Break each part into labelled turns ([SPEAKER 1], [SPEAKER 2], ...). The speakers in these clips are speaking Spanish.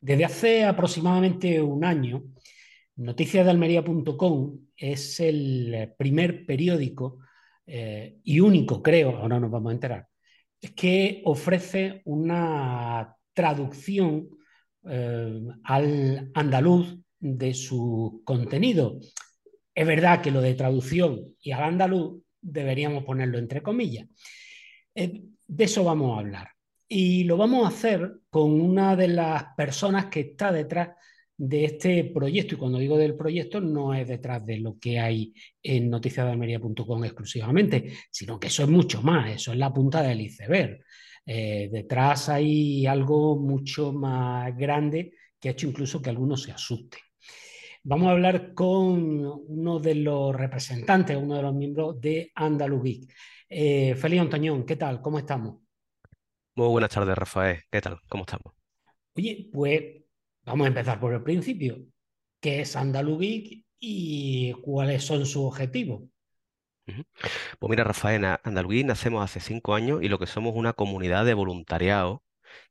[SPEAKER 1] Desde hace aproximadamente un año, noticiasdealmería.com es el primer periódico eh, y único, creo, ahora nos vamos a enterar, que ofrece una traducción eh, al andaluz de su contenido. Es verdad que lo de traducción y al andaluz deberíamos ponerlo entre comillas. Eh, de eso vamos a hablar. Y lo vamos a hacer con una de las personas que está detrás de este proyecto. Y cuando digo del proyecto, no es detrás de lo que hay en noticiasdealmería.com exclusivamente, sino que eso es mucho más, eso es la punta del iceberg. Eh, detrás hay algo mucho más grande que ha hecho incluso que algunos se asusten. Vamos a hablar con uno de los representantes, uno de los miembros de Andaluz eh, Félix Antoñón, ¿qué tal? ¿Cómo estamos?
[SPEAKER 2] Muy buenas tardes, Rafael. ¿Qué tal? ¿Cómo estamos?
[SPEAKER 1] Oye, pues vamos a empezar por el principio. ¿Qué es Andalubic y cuáles son sus objetivos?
[SPEAKER 2] Pues mira, Rafael, en nacemos hace cinco años y lo que somos una comunidad de voluntariado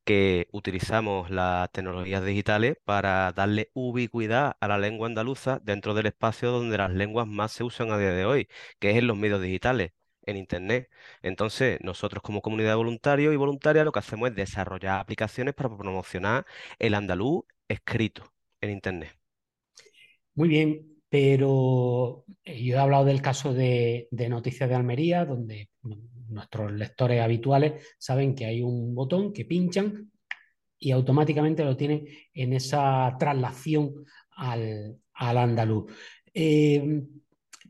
[SPEAKER 2] que utilizamos las tecnologías digitales para darle ubicuidad a la lengua andaluza dentro del espacio donde las lenguas más se usan a día de hoy, que es en los medios digitales en Internet. Entonces, nosotros como comunidad de voluntarios y voluntarias lo que hacemos es desarrollar aplicaciones para promocionar el andaluz escrito en Internet.
[SPEAKER 1] Muy bien, pero eh, yo he hablado del caso de, Noticias de Almería, donde nuestros lectores habituales saben que hay un botón que pinchan y automáticamente lo tienen en esa traslación al, andaluz. Eh,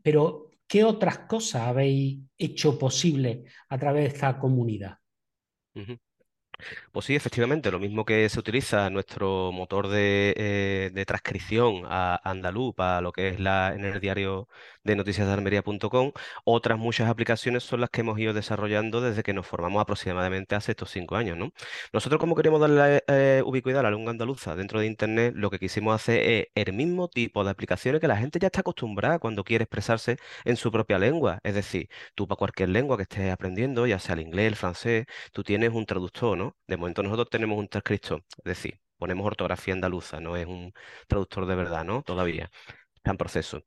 [SPEAKER 1] pero ¿Qué otras cosas habéis hecho posible a través de esta comunidad?
[SPEAKER 2] Pues sí, efectivamente, lo mismo que se utiliza nuestro motor de, eh, transcripción a andaluz para lo que es la, en el diario de noticias de almería.com, otras muchas aplicaciones son las que hemos ido desarrollando desde que nos formamos aproximadamente hace estos cinco años, ¿no? Nosotros, como queremos darle eh, ubicuidad a la lengua andaluza dentro de Internet, lo que quisimos hacer es el mismo tipo de aplicaciones que la gente ya está acostumbrada cuando quiere expresarse en su propia lengua. Es decir, tú para cualquier lengua que estés aprendiendo, ya sea el inglés, el francés, tú tienes un traductor, ¿no? De momento nosotros tenemos un transcriptor, es decir, ponemos ortografía andaluza, no es un traductor de verdad, ¿no? Todavía está en proceso.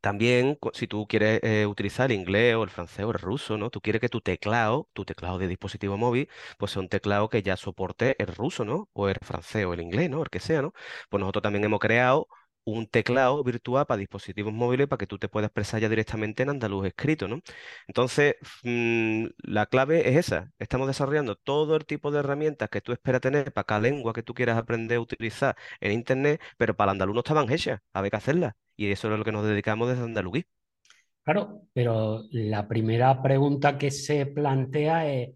[SPEAKER 2] También, si tú quieres eh, utilizar el inglés o el francés o el ruso, ¿no? Tú quieres que tu teclado, tu teclado de dispositivo móvil, pues sea un teclado que ya soporte el ruso, ¿no? O el francés o el inglés, ¿no? El que sea, ¿no? Pues nosotros también hemos creado un teclado virtual para dispositivos móviles para que tú te puedas expresar ya directamente en andaluz escrito, ¿no? Entonces, mm, la clave es esa. Estamos desarrollando todo el tipo de herramientas que tú esperas tener para cada lengua que tú quieras aprender a utilizar en Internet, pero para el andaluz no estaban hechas, había que hacerlas. Y eso es lo que nos dedicamos desde Andaluz.
[SPEAKER 1] Claro, pero la primera pregunta que se plantea es,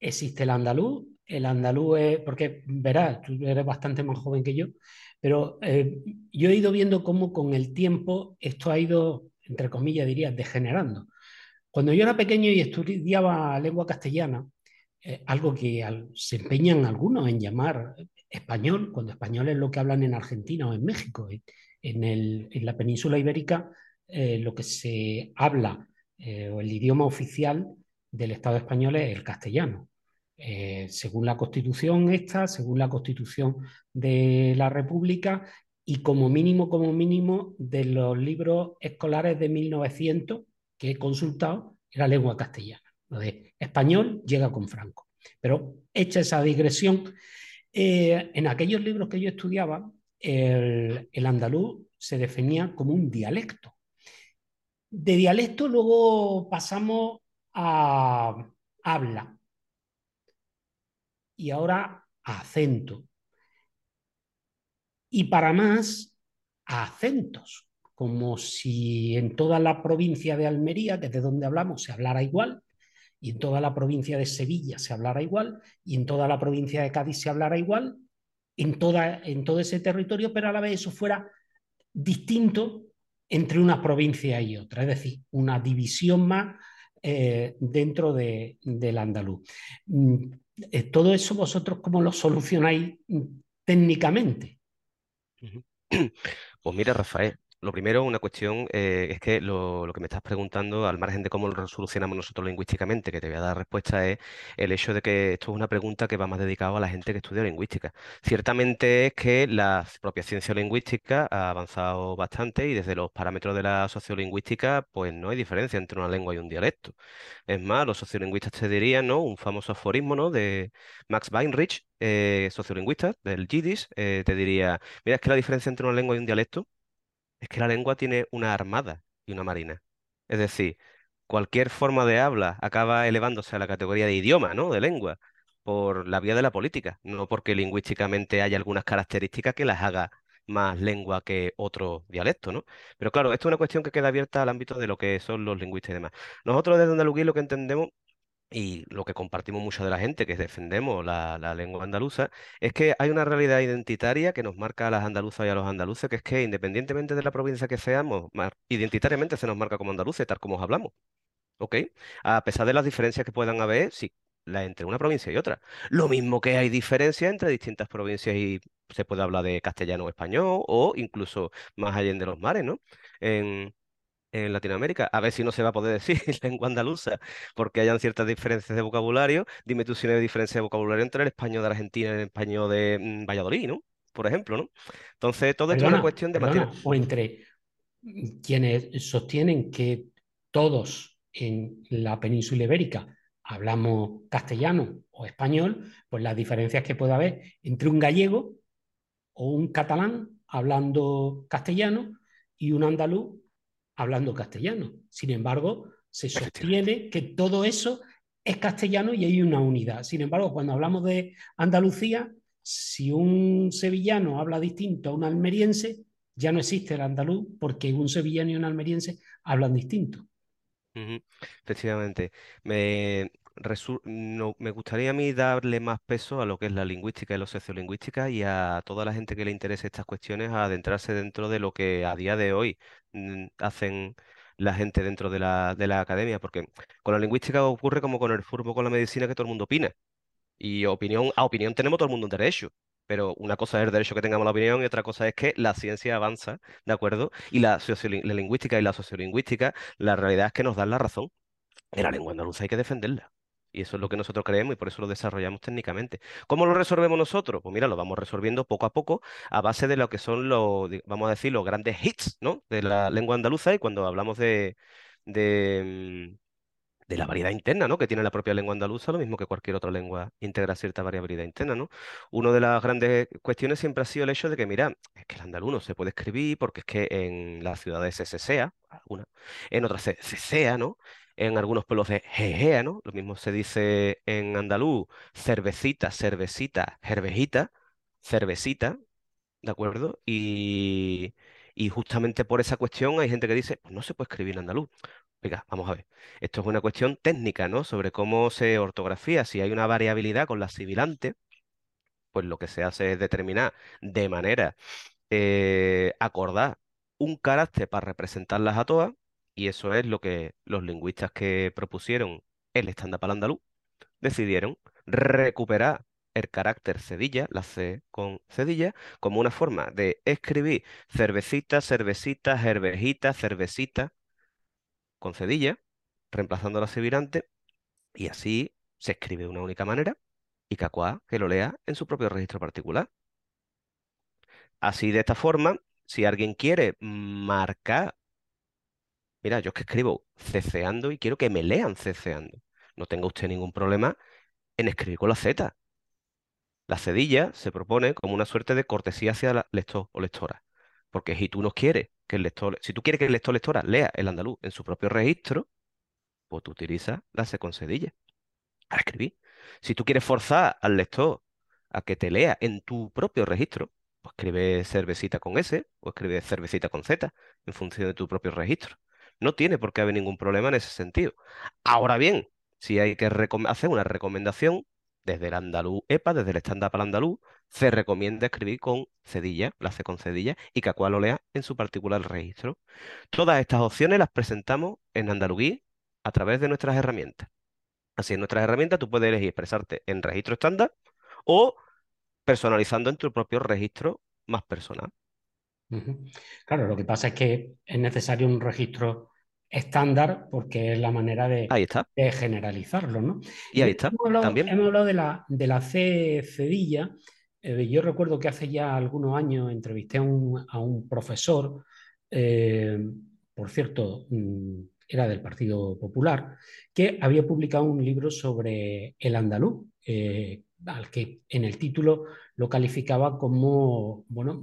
[SPEAKER 1] ¿existe el andaluz? El andaluz es, porque verás, tú eres bastante más joven que yo, pero eh, yo he ido viendo cómo con el tiempo esto ha ido, entre comillas, diría, degenerando. Cuando yo era pequeño y estudiaba lengua castellana, eh, algo que se empeñan algunos en llamar español, cuando español es lo que hablan en Argentina o en México. En, la península ibérica eh, lo que se habla o el idioma oficial del Estado español es el castellano. Eh, según la Constitución esta, según la Constitución de la República y como mínimo, como mínimo, de los libros escolares de 1900 que he consultado, era lengua castellana. Lo de español llega con Franco. Pero hecha esa digresión, eh, en aquellos libros que yo estudiaba, el, el andaluz se definía como un dialecto. De dialecto luego pasamos a habla, y ahora acento. Y para más, acentos, como si en toda la provincia de Almería, que es de donde hablamos, se hablara igual, y en toda la provincia de Sevilla se hablara igual, y en toda la provincia de Cádiz se hablara igual, en, toda, en todo ese territorio, pero a la vez eso fuera distinto entre una provincia y otra, es decir, una división más eh, dentro de, del andaluz. Eh, todo eso vosotros cómo lo solucionáis técnicamente.
[SPEAKER 2] Pues mira, Rafael, lo primero, una cuestión eh, es que lo, que me estás preguntando, al margen de cómo lo solucionamos nosotros lingüísticamente, que te voy a dar respuesta, es el hecho de que esto es una pregunta que va más dedicado a la gente que estudia lingüística. Ciertamente es que la propia ciencia lingüística ha avanzado bastante y desde los parámetros de la sociolingüística, pues no hay diferencia entre una lengua y un dialecto. Es más, los sociolingüistas te dirían, ¿no? Un famoso aforismo, ¿no? De Max Weinrich, eh, sociolingüista del Yiddish, eh, te diría, mira, es que la diferencia entre una lengua y un dialecto es que la lengua tiene una armada y una marina. Es decir, cualquier forma de habla acaba elevándose a la categoría de idioma, ¿no? De lengua, por la vía de la política, no porque lingüísticamente haya algunas características que las haga más lengua que otro dialecto, ¿no? Pero claro, esto es una cuestión que queda abierta al ámbito de lo que son los lingüistas y demás. Nosotros desde Andalucía lo que entendemos y lo que compartimos mucha de la gente que defendemos la, lengua andaluza, es que hay una realidad identitaria que nos marca a las andaluzas y a los andaluces, que es que independientemente de la provincia que seamos, identitariamente se nos marca como andaluces, tal como os hablamos. ¿Ok? A pesar de las diferencias que puedan haber, sí, la, entre una provincia y otra. Lo mismo que hay diferencias entre distintas provincias y se puede hablar de castellano o español, o incluso más allá de los mares, ¿no? En Latinoamérica. A ver si no se va a poder decir lengua andaluza, porque hayan ciertas diferencias de vocabulario. Dime tú si no hay diferencia de vocabulario entre el español de Argentina y el español de mm, Valladolid, ¿no? Por ejemplo, ¿no? Entonces, todo esto es una cuestión de
[SPEAKER 1] perdona, O entre quienes sostienen que todos en la península ibérica hablamos castellano o español, pues las diferencias que puede haber entre un gallego o un catalán hablando castellano y un andaluz hablando castellano. Sin embargo, se sostiene que todo eso es castellano y hay una unidad. Sin embargo, cuando hablamos de Andalucía, si un sevillano habla distinto a un almeriense, ya no existe el andaluz porque un sevillano y un almeriense hablan distinto.
[SPEAKER 2] Efectivamente. Me, no, me gustaría a mí darle más peso a lo que es la lingüística y la sociolingüística y a toda la gente que le interese estas cuestiones a adentrarse dentro de lo que a día de hoy mm, hacen la gente dentro de la, de la academia, porque con la lingüística ocurre como con el fútbol, con la medicina, que todo el mundo opina. Y opinión, a opinión tenemos todo el mundo un derecho. Pero una cosa es el derecho que tengamos la opinión y otra cosa es que la ciencia avanza, ¿de acuerdo? Y la, la lingüística y la sociolingüística, la realidad es que nos dan la razón. La lengua andaluza hay que defenderla. Y eso es lo que nosotros creemos y por eso lo desarrollamos técnicamente. ¿Cómo lo resolvemos nosotros? Pues mira, lo vamos resolviendo poco a poco a base de lo que son los, vamos a decir, los grandes hits, ¿no? De la lengua andaluza y cuando hablamos de, de, mm, de la variedad interna, ¿no? Que tiene la propia lengua andaluza, lo mismo que cualquier otra lengua integra cierta variabilidad interna, ¿no? Una de las grandes cuestiones siempre ha sido el hecho de que, mira, es que el andaluz no se puede escribir porque es que en las ciudades se cesea, alguna, en otras se cesea, ¿no? En algunos pueblos de jejea, ¿no? Lo mismo se dice en andaluz, cervecita, cervecita, cervejita, cervecita, ¿de acuerdo? Y, justamente por esa cuestión hay gente que dice, pues no se puede escribir en andaluz. Venga, vamos a ver. Esto es una cuestión técnica, ¿no? Sobre cómo se ortografía. Si hay una variabilidad con la sibilante, pues lo que se hace es determinar de manera eh, acordar un carácter para representarlas a todas, y eso es lo que los lingüistas que propusieron el estándar para andaluz decidieron recuperar el carácter cedilla, la C con cedilla, como una forma de escribir cervecita, cervecita, cervejita, cervecita, con cedilla, reemplazando la sevirante, y así se escribe de una única manera y Cacuá que lo lea en su propio registro particular. Así, de esta forma, si alguien quiere marcar, mira, yo es que escribo ceceando y quiero que me lean ceceando. No tenga usted ningún problema en escribir con la Z. La cedilla se propone como una suerte de cortesía hacia el lector o lectora. Porque si tú no quieres que el lector, si tú quieres que el lector o lectora lea el andaluz en su propio registro, pues tú utilizas la C con cedilla para escribir. Si tú quieres forzar al lector a que te lea en tu propio registro, pues escribe cervecita con S o escribe cervecita con Z en función de tu propio registro. No tiene por qué haber ningún problema en ese sentido. Ahora bien, si hay que hacer una recomendación desde el andaluz EPA, desde el estándar para el andaluz, se recomienda escribir con cedilla, la C con cedilla, y que cual lo lea en su particular registro. Todas estas opciones las presentamos en Andaluguí a través de nuestras herramientas. Así, en nuestras herramientas tú puedes elegir expresarte en registro estándar o personalizando en tu propio registro más personal.
[SPEAKER 1] Claro, lo que pasa es que es necesario un registro estándar porque es la manera de,
[SPEAKER 2] Ahí está.
[SPEAKER 1] de generalizarlo, ¿no?
[SPEAKER 2] Y ahí está.
[SPEAKER 1] hemos hablado,
[SPEAKER 2] También.
[SPEAKER 1] hemos hablado de la, de la C Cedilla. Eh, yo recuerdo que hace ya algunos años entrevisté a un, a un profesor, eh, por cierto, mm, era del Partido Popular, que había publicado un libro sobre el andaluz, eh, al que en el título lo calificaba como, bueno,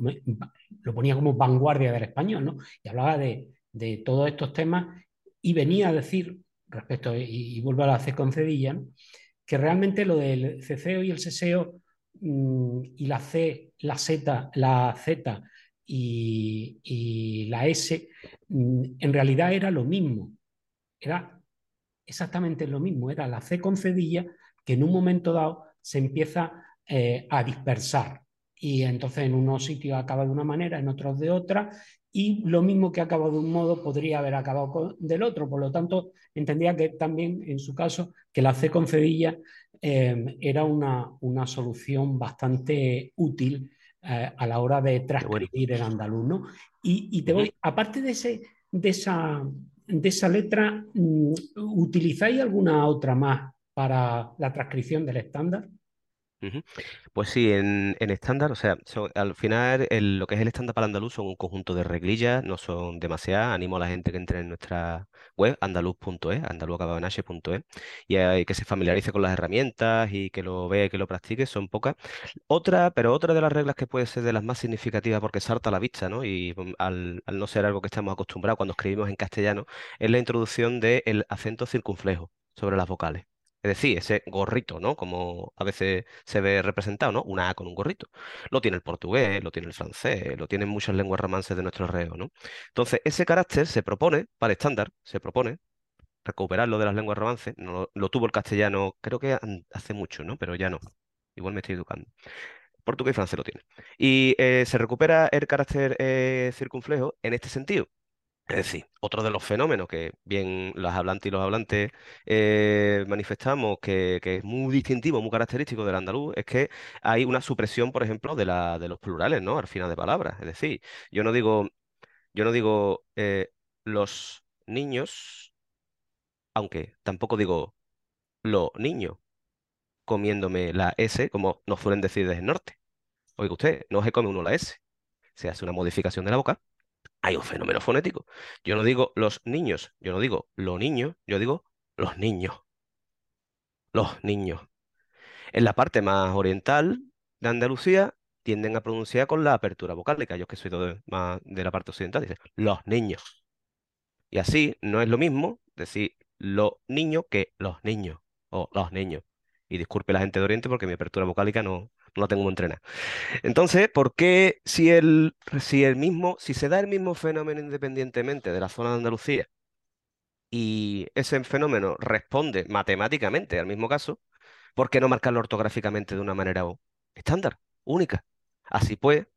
[SPEAKER 1] lo ponía como vanguardia del español, ¿no? Y hablaba de, de todos estos temas y venía a decir, respecto, y, vuelvo a la C con Cedilla, que realmente lo del ceceo y el seseo mm, y la C, la Z, la Z y, y la S, mm, en realidad era lo mismo, era exactamente lo mismo, era la C con cedilla que en un momento dado se empieza eh, a dispersar y entonces en unos sitios acaba de una manera, en otros de otra, y lo mismo que acaba de un modo podría haber acabado con, del otro. Por lo tanto, entendía que también en su caso que la C con cedilla eh, era una, una, solución bastante útil eh, a la hora de
[SPEAKER 2] bueno.
[SPEAKER 1] transcribir el andaluz. ¿no? Y, y te voy, aparte de, ese, de esa de esa letra, mm, ¿utilizáis alguna otra más para la transcripción del estándar?
[SPEAKER 2] Pues sí, en, estándar, o sea, al final lo que es el estándar para andaluz son un conjunto de reglillas, no son demasiadas. Animo a la gente que entre en nuestra web, andaluz.es, andaluzacabado.es, y que se familiarice con las herramientas y que lo vea y que lo practique, son pocas. Otra, pero otra de las reglas que puede ser de las más significativas porque salta a la vista, ¿no? Y mm, al, al no ser algo que estamos acostumbrados cuando escribimos en castellano, es la introducción del acento circunflejo sobre las vocales. Es decir, ese gorrito, ¿no? Como a veces se ve representado, ¿no? Una A con un gorrito. Lo tiene el portugués, lo tiene el francés, lo tienen muchas lenguas romances de nuestro reo, ¿no? Entonces, ese carácter se propone, para el estándar, se propone recuperarlo de las lenguas romances. No, lo, tuvo el castellano, creo que hace mucho, ¿no? Pero ya no. Igual me estoy educando. Portugués y francés lo tiene. Y eh, se recupera el carácter eh, circunflejo en este sentido. Es decir, otro de los fenómenos que bien las hablantes y los hablantes eh, manifestamos que, es muy distintivo, muy característico del andaluz, es que hay una supresión, por ejemplo, de, la, de los plurales, ¿no? Al final de palabras. Es decir, yo no digo, yo no digo eh, los niños, aunque tampoco digo los niños comiéndome la S, como nos suelen decir desde el norte. Oiga usted, no se come uno la S. Se hace una modificación de la boca hay un fenómeno fonético. Yo no digo los niños, yo no digo los niños, yo digo los niños, los niños. En la parte más oriental de Andalucía tienden a pronunciar con la apertura vocálica. Yo que soy de, más de la parte occidental, dice los niños. Y así no es lo mismo decir los niños que los niños o los niños. Y disculpe la gente de Oriente porque mi apertura vocálica no, no la tengo entrenada. Entonces, ¿por qué si el, si el mismo, si se da el mismo fenómeno independientemente de la zona de Andalucía y ese fenómeno responde matemáticamente al mismo caso, ¿por qué no marcarlo ortográficamente de una manera estándar, única? Así pues,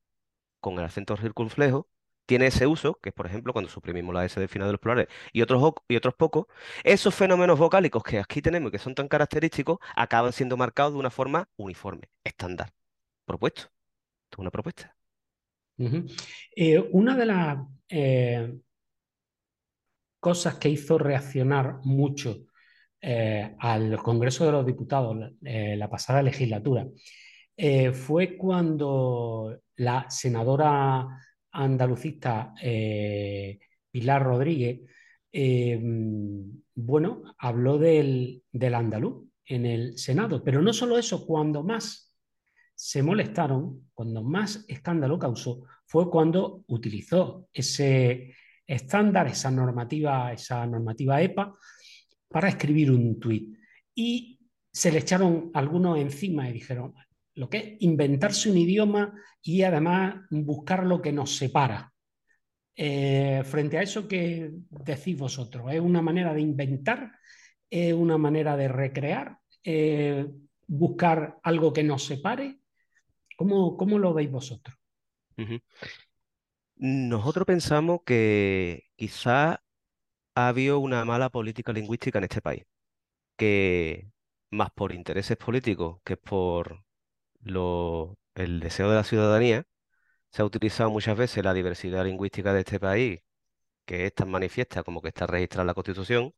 [SPEAKER 2] con el acento circunflejo, tiene ese uso, que es por ejemplo cuando suprimimos la S del final de los plurales y otros, y otros pocos, esos fenómenos vocálicos que aquí tenemos y que son tan característicos, acaban siendo marcados de una forma uniforme, estándar. Propuesto. Esto es una propuesta.
[SPEAKER 1] Eh, una de las eh, cosas que hizo reaccionar mucho eh, al Congreso de los Diputados la pasada legislatura fue cuando la senadora andalucista eh, Pilar Rodríguez, eh, bueno, habló del, del andaluz en el Senado, pero no solo eso, cuando más se molestaron, cuando más escándalo causó, fue cuando utilizó ese estándar, esa normativa, esa normativa EPA, para escribir un tuit. Y se le echaron algunos encima y dijeron, lo que es inventarse un idioma y además buscar lo que nos separa. Eh, frente a eso, ¿qué decís vosotros? ¿Es una manera de inventar? ¿Es una manera de recrear? Eh, ¿Buscar algo que nos separe? ¿Cómo, cómo lo veis vosotros?
[SPEAKER 2] Nosotros pensamos que quizá ha habido una mala política lingüística en este país, que más por intereses políticos que por lo, el deseo de la ciudadanía, Se ha utilizado muchas veces la diversidad lingüística de este país, que es tan manifiesta como que está registrada en la Constitución,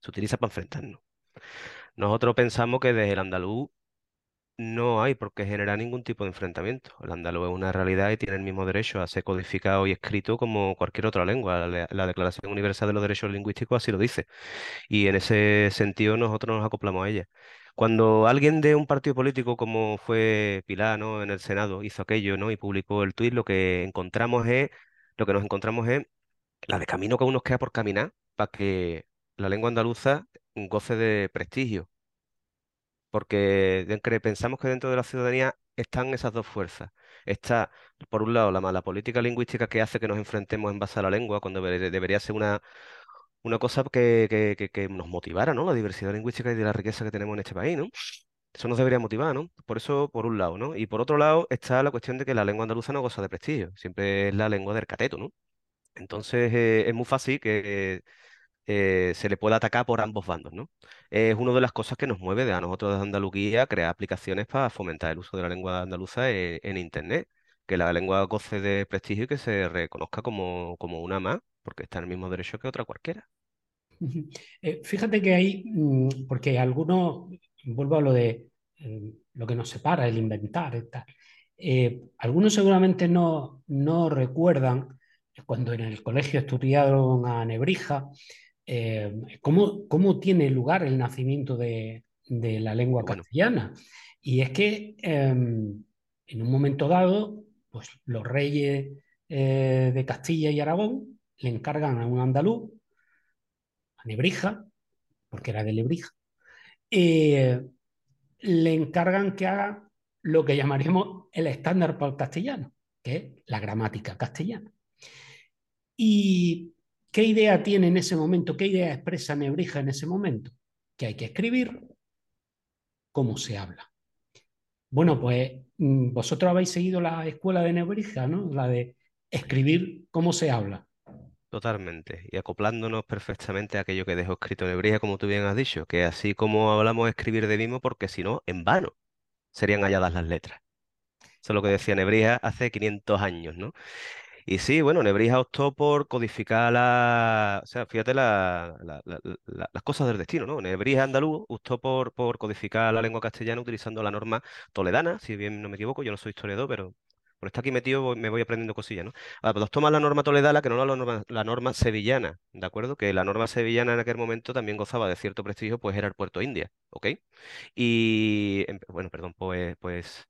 [SPEAKER 2] se utiliza para enfrentarnos. Nosotros pensamos que desde el andaluz no hay por qué generar ningún tipo de enfrentamiento. El andaluz es una realidad y tiene el mismo derecho a ser codificado y escrito como cualquier otra lengua. La, la Declaración Universal de los Derechos Lingüísticos así lo dice. Y en ese sentido nosotros nos acoplamos a ella. Cuando alguien de un partido político como fue Pilar, ¿no? en el Senado hizo aquello, ¿no? y publicó el tuit, lo que encontramos es, lo que nos encontramos es la de camino que aún nos queda por caminar para que la lengua andaluza goce de prestigio porque pensamos que dentro de la ciudadanía están esas dos fuerzas. Está, por un lado, la mala política lingüística que hace que nos enfrentemos en base a la lengua, cuando debería ser una, una cosa que, que, nos motivara, ¿no? La diversidad lingüística y de la riqueza que tenemos en este país, ¿no? Eso nos debería motivar, ¿no? Por eso, por un lado, ¿no? Y por otro lado está la cuestión de que la lengua andaluza no goza de prestigio, siempre es la lengua del cateto, ¿no? Entonces eh, es muy fácil que eh, se le pueda atacar por ambos bandos, ¿no? Es una de las cosas que nos mueve de a nosotros de Andalucía crear aplicaciones para fomentar el uso de la lengua andaluza en, Internet, que la lengua goce de prestigio y que se reconozca como, como una más, porque está en el mismo derecho que otra cualquiera.
[SPEAKER 1] Eh, fíjate que hay, mm, porque algunos, vuelvo a lo de eh, lo que nos separa, el inventar y tal. algunos seguramente no, no recuerdan cuando en el colegio estudiaron a Nebrija, eh, ¿cómo, tiene lugar el nacimiento de, la lengua castellana. Y es que em, en un momento dado, pues los reyes eh, de Castilla y Aragón le encargan a un andaluz, a Nebrija, porque era de Lebrija, eh, le encargan que haga lo que llamaríamos el estándar para el castellano, que es la gramática castellana. ¿Y qué idea tiene en ese momento? ¿Qué idea expresa Nebrija en ese momento? Que hay que escribir cómo se habla. Bueno, pues mm, vosotros habéis seguido la escuela de Nebrija, ¿no? La de escribir cómo se habla.
[SPEAKER 2] Totalmente. Y acoplándonos perfectamente a aquello que dejó escrito Nebrija, como tú bien has dicho, que así como hablamos escribir de mismo, porque si no, en vano serían halladas las letras. Eso es lo que decía Nebrija hace 500 años, ¿no? Y sí, bueno, Nebrija optó por codificar la, o sea, fíjate las cosas del destino, ¿no? Nebrija andaluz optó por, por codificar la lengua castellana utilizando la norma toledana, si bien no me equivoco, yo no soy historiador, pero por estar aquí metido me voy aprendiendo cosillas, ¿no? Ahora, pues toma la norma toledana, que no la norma, la norma sevillana, ¿de acuerdo? Que la norma sevillana en aquel momento también gozaba de cierto prestigio, pues era el Puerto India, ¿ok? Y, em, bueno, perdón, pues, pues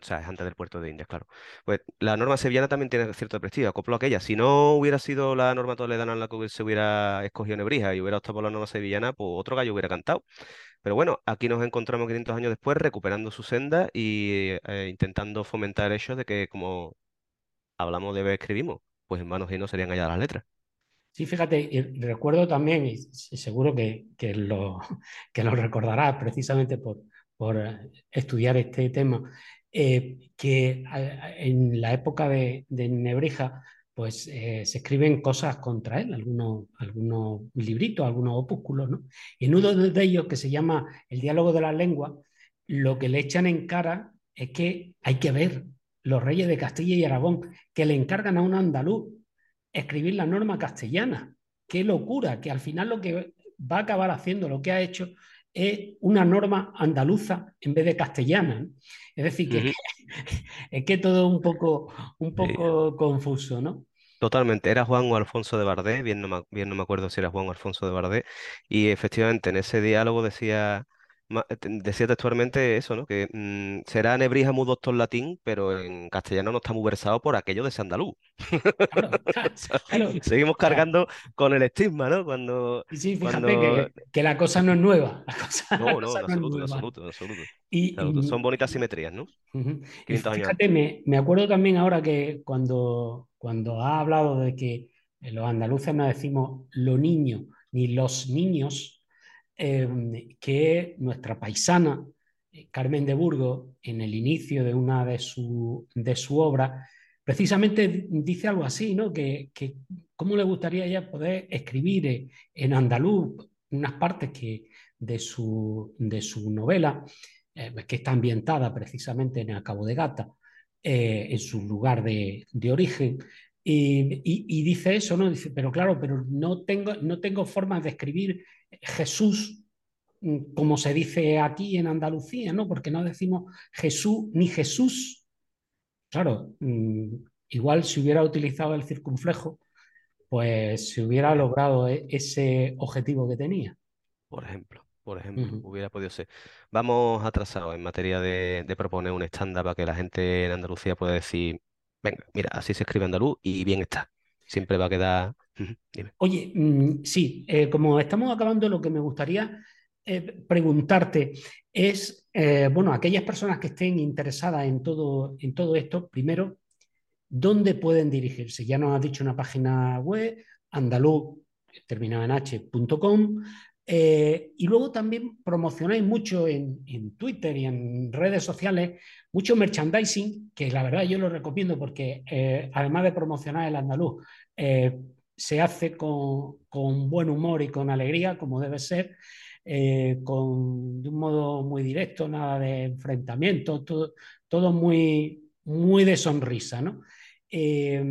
[SPEAKER 2] o sea, es antes del puerto de Indias, claro. Pues la norma sevillana también tiene cierto prestigio, acopló aquella. Si no hubiera sido la norma toledana en la que se hubiera escogido Nebrija y hubiera optado por la norma sevillana, pues otro gallo hubiera cantado. Pero bueno, aquí nos encontramos 500 años después recuperando su senda y eh, intentando fomentar el hecho de que como hablamos de escribimos, pues en manos y no serían allá las letras.
[SPEAKER 1] Sí, fíjate, y recuerdo también, y seguro que, que, lo, que lo recordarás precisamente por, por estudiar este tema, eh, que en la época de, Nebrija pues eh, se escriben cosas contra él, algunos, algunos libritos, algunos opúsculos, ¿no? Y en uno de ellos, que se llama El diálogo de la lengua, lo que le echan en cara es que hay que ver los reyes de Castilla y Aragón, que le encargan a un andaluz escribir la norma castellana. Qué locura, que al final lo que va a acabar haciendo, lo que ha hecho, es una norma andaluza en vez de castellana. Es decir, que es que todo un poco, un poco confuso, ¿no?
[SPEAKER 2] Totalmente, era Juan o Alfonso de Bardé, bien no, me, bien no me acuerdo si era Juan o Alfonso de Bardé, y efectivamente en ese diálogo decía, decía textualmente eso, ¿no? Que mm, será Nebrija muy doctor latín, pero en castellano no está muy versado por aquello de Sandalú. Seguimos cargando con el estigma, ¿no? Cuando,
[SPEAKER 1] sí, fíjate que, la cosa no es nueva.
[SPEAKER 2] no, no, en absoluto, en absoluto, absoluto. Y, son bonitas simetrías, ¿no?
[SPEAKER 1] fíjate, me, me, acuerdo también ahora que cuando, cuando ha hablado de que los andaluces no decimos lo niño ni los niños, Em, que nuestra paisana, eh, Carmen de Burgos, en el inicio de una de sus de su obras, precisamente dice algo así, ¿no? Que, que cómo le gustaría ella poder escribir eh, en andaluz unas partes que, de, su, de su novela, eh, que está ambientada precisamente en el Cabo de Gata, en su lugar de, de origen. Y, y, dice eso, ¿no? Dice, pero claro, pero no tengo, no tengo forma de escribir Jesús mm, como se dice aquí en Andalucía, ¿no? Porque no decimos Jesús ni Jesús. Claro, mm, igual si hubiera utilizado el circunflejo, pues se hubiera logrado e, ese objetivo que tenía.
[SPEAKER 2] Por ejemplo, por ejemplo, uh -huh. hubiera podido ser. Vamos atrasados en materia de, de proponer un estándar para que la gente en Andalucía pueda decir, venga, mira, así se escribe andaluz y bien está. Siempre va a quedar...
[SPEAKER 1] Oye, mmm, sí, eh, como estamos acabando, lo que me gustaría eh, preguntarte es, eh, bueno, aquellas personas que estén interesadas en todo, en todo esto, primero, ¿dónde pueden dirigirse? Ya nos has dicho una página web, andaluz, terminado en h.com, eh, y luego también promocionáis mucho en, en, Twitter y en redes sociales, mucho merchandising, que la verdad yo lo recomiendo porque eh, además de promocionar el andaluz, eh, se hace con, con, buen humor y con alegría, como debe ser, eh, con, de un modo muy directo, nada de enfrentamiento, todo, todo muy, muy de sonrisa, ¿no? Eh,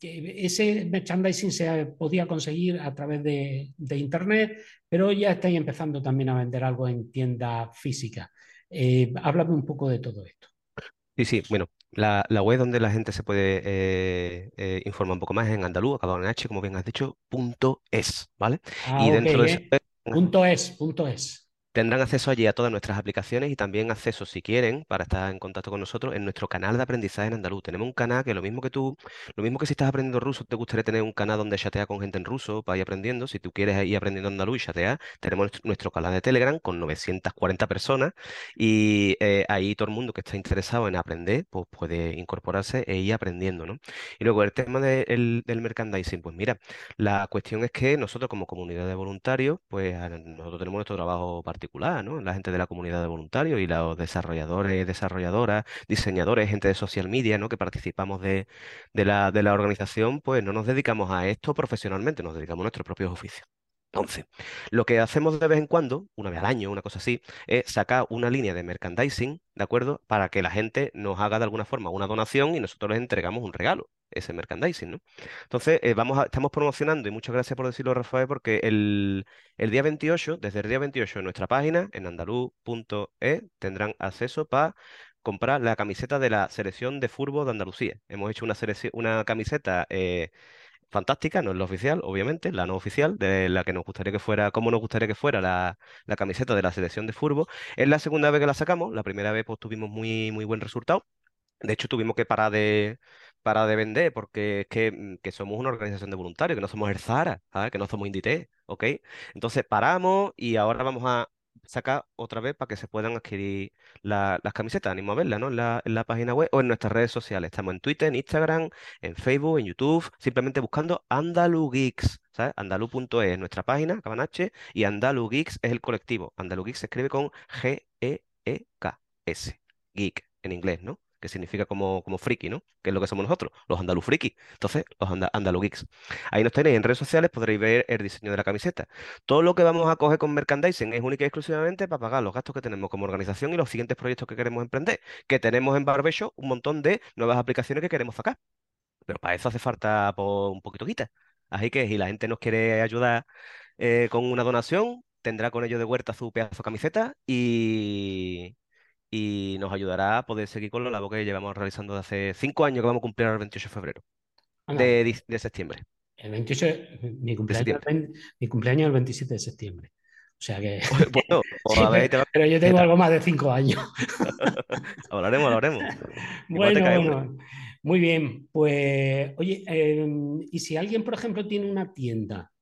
[SPEAKER 1] ese merchandising se podía conseguir a través de, de, Internet, pero ya estáis empezando también a vender algo en tienda física. Eh, háblame un poco de todo esto.
[SPEAKER 2] Sí, sí, bueno, la, la web donde la gente se puede eh, eh, informar un poco más es en andaluz, acabado en H, como bien has dicho, punto es, ¿vale?
[SPEAKER 1] Ah, y dentro okay, de eso... Punto es, punto es.
[SPEAKER 2] Tendrán acceso allí a todas nuestras aplicaciones y también acceso, si quieren, para estar en contacto con nosotros, en nuestro canal de aprendizaje en andaluz. Tenemos un canal que lo mismo que tú, lo mismo que si estás aprendiendo ruso, te gustaría tener un canal donde chatea con gente en ruso para ir aprendiendo. Si tú quieres ir aprendiendo andaluz y chatear, tenemos nuestro canal de Telegram con 940 personas y eh, ahí todo el mundo que está interesado en aprender, pues puede incorporarse e ir aprendiendo, ¿no? Y luego el tema de, el, del merchandising, pues mira, la cuestión es que nosotros como comunidad de voluntarios, pues nosotros tenemos nuestro trabajo particular particular, ¿no? La gente de la comunidad de voluntarios y los desarrolladores, desarrolladoras, diseñadores, gente de social media. Que participamos de, la, de la organización, pues no nos dedicamos a esto profesionalmente, nos dedicamos a nuestros propios oficios. Entonces, lo que hacemos de vez en cuando, una vez al año, una cosa así, es sacar una línea de merchandising, ¿de acuerdo? Para que la gente nos haga de alguna forma una donación y nosotros les entregamos un regalo, ese merchandising, ¿no? Entonces, eh, vamos a, estamos promocionando, y muchas gracias por decirlo, Rafael, porque el, el día 28, desde el día 28 en nuestra página, en andaluz.es, tendrán acceso para comprar la camiseta de la selección de fútbol de Andalucía. Hemos hecho una, una camiseta... Eh, fantástica, no es la oficial, obviamente, la no oficial, de la que nos gustaría que fuera, como nos gustaría que fuera la, la camiseta de la selección de fútbol. Es la segunda vez que la sacamos, la primera vez pues tuvimos muy, muy buen resultado. De hecho, tuvimos que parar de, para de vender, porque es que, mm, que, somos una organización de voluntarios, que no somos el Zara, que no somos Indité, ¿ok? Entonces paramos y ahora vamos a sacar otra vez para que se puedan adquirir la, las camisetas. Animo a ¿no? En la, en la, página web o en nuestras redes sociales. Estamos en Twitter, en Instagram, en Facebook, en YouTube, simplemente buscando Andalugeeks, ¿sabes? Andalu.es es nuestra página, Cabanache, y Andalugeeks es el colectivo. Andalugeeks se escribe con G-E-E-K-S, geek en inglés, ¿no? Que significa como, como friki, ¿no? Que es lo que somos nosotros, los andaluz friki. Entonces, los and andalugeeks. Ahí nos tenéis en redes sociales, podréis ver el diseño de la camiseta. Todo lo que vamos a coger con merchandising es única y exclusivamente para pagar los gastos que tenemos como organización y los siguientes proyectos que queremos emprender. Que tenemos en Barbecho un montón de nuevas aplicaciones que queremos sacar. Pero para eso hace falta pues, un poquito guita. Así que si la gente nos quiere ayudar eh, con una donación, tendrá con ello de huerta su pedazo de camiseta y, y nos ayudará a poder seguir con la labor que llevamos realizando desde hace cinco años que vamos a cumplir el 28 de febrero de, de, septiembre.
[SPEAKER 1] El 28, mi cumpleaños, el, mi cumpleaños el 27 de septiembre. O sea que.
[SPEAKER 2] Bueno,
[SPEAKER 1] sí, pero, pero, yo tengo algo más de cinco años.
[SPEAKER 2] hablaremos, hablaremos.
[SPEAKER 1] Bueno, bueno. Muy bien. Pues, oye, eh, y si alguien, por ejemplo, tiene una tienda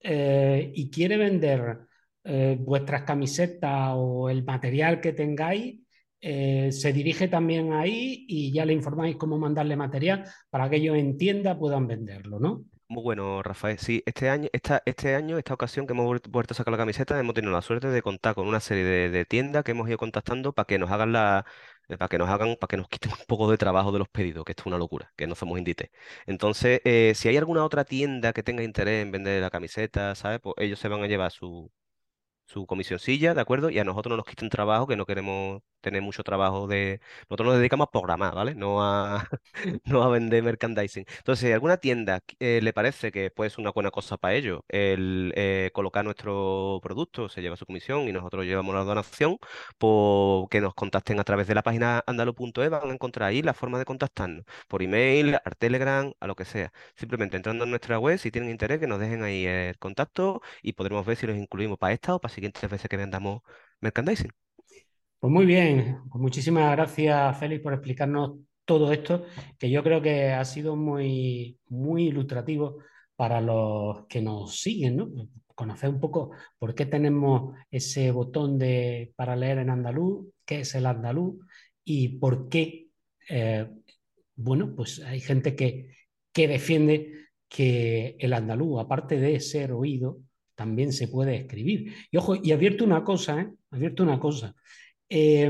[SPEAKER 1] eh, y quiere vender eh, vuestras camisetas o el material que tengáis, eh, se dirige también ahí y ya le informáis cómo mandarle material para que ellos en tienda puedan venderlo, ¿no?
[SPEAKER 2] Muy bueno, Rafael. Sí, este año, esta, este año, esta ocasión que hemos vuelto a sacar la camiseta, hemos tenido la suerte de contar con una serie de, tiendas que hemos ido contactando para que nos hagan la, para que nos hagan, para que nos quiten un poco de trabajo de los pedidos, que esto es una locura, que no somos Indite. Entonces, eh, si hay alguna otra tienda que tenga interés en vender la camiseta, ¿sabes? Pues ellos se van a llevar su, su comisioncilla, ¿de acuerdo? Y a nosotros no nos quiten trabajo, que no queremos tener mucho trabajo de... Nosotros nos dedicamos a programar, ¿vale? No a, no a vender merchandising. Entonces, si alguna tienda eh, le parece que puede ser una buena cosa para ellos el eh, colocar nuestro producto, se lleva su comisión y nosotros llevamos la donación, pues que nos contacten a través de la página andalo.es, van a encontrar ahí la forma de contactarnos, por email, a Telegram, a lo que sea. Simplemente entrando en nuestra web, si tienen interés, que nos dejen ahí el contacto y podremos ver si los incluimos para esta o para siguientes veces que vendamos merchandising.
[SPEAKER 1] Pues muy bien, pues muchísimas gracias Félix por explicarnos todo esto, que yo creo que ha sido muy, muy ilustrativo para los que nos siguen, ¿no? Conocer un poco por qué tenemos ese botón de, para leer en andaluz, qué es el andaluz y por qué, eh, bueno, pues hay gente que, que defiende que el andaluz, aparte de ser oído, también se puede escribir. Y ojo, y advierto una cosa, ¿eh? Advierto una cosa. Eh,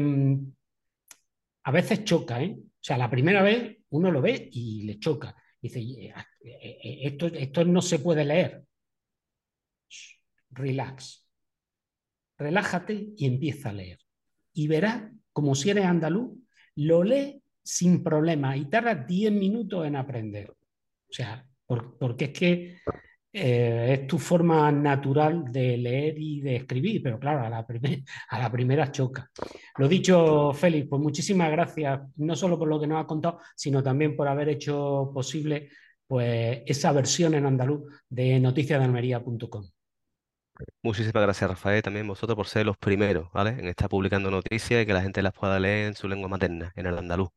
[SPEAKER 1] a veces choca, ¿eh? O sea, la primera vez uno lo ve y le choca. Dice, eh, eh, esto, esto no se puede leer. Relax. Relájate y empieza a leer. Y verás, como si eres andaluz, lo lee sin problema y tarda 10 minutos en aprender. O sea, porque es que eh, es tu forma natural de leer y de escribir, pero claro, a la, primera choca. Lo dicho, Félix, pues muchísimas gracias, no solo por lo que nos has contado, sino también por haber hecho posible pues, esa versión en andaluz de noticiasdealmería.com.
[SPEAKER 2] Muchísimas gracias, Rafael, también vosotros por ser los primeros, ¿vale? En estar publicando noticias y que la gente las pueda leer en su lengua materna, en el andaluz.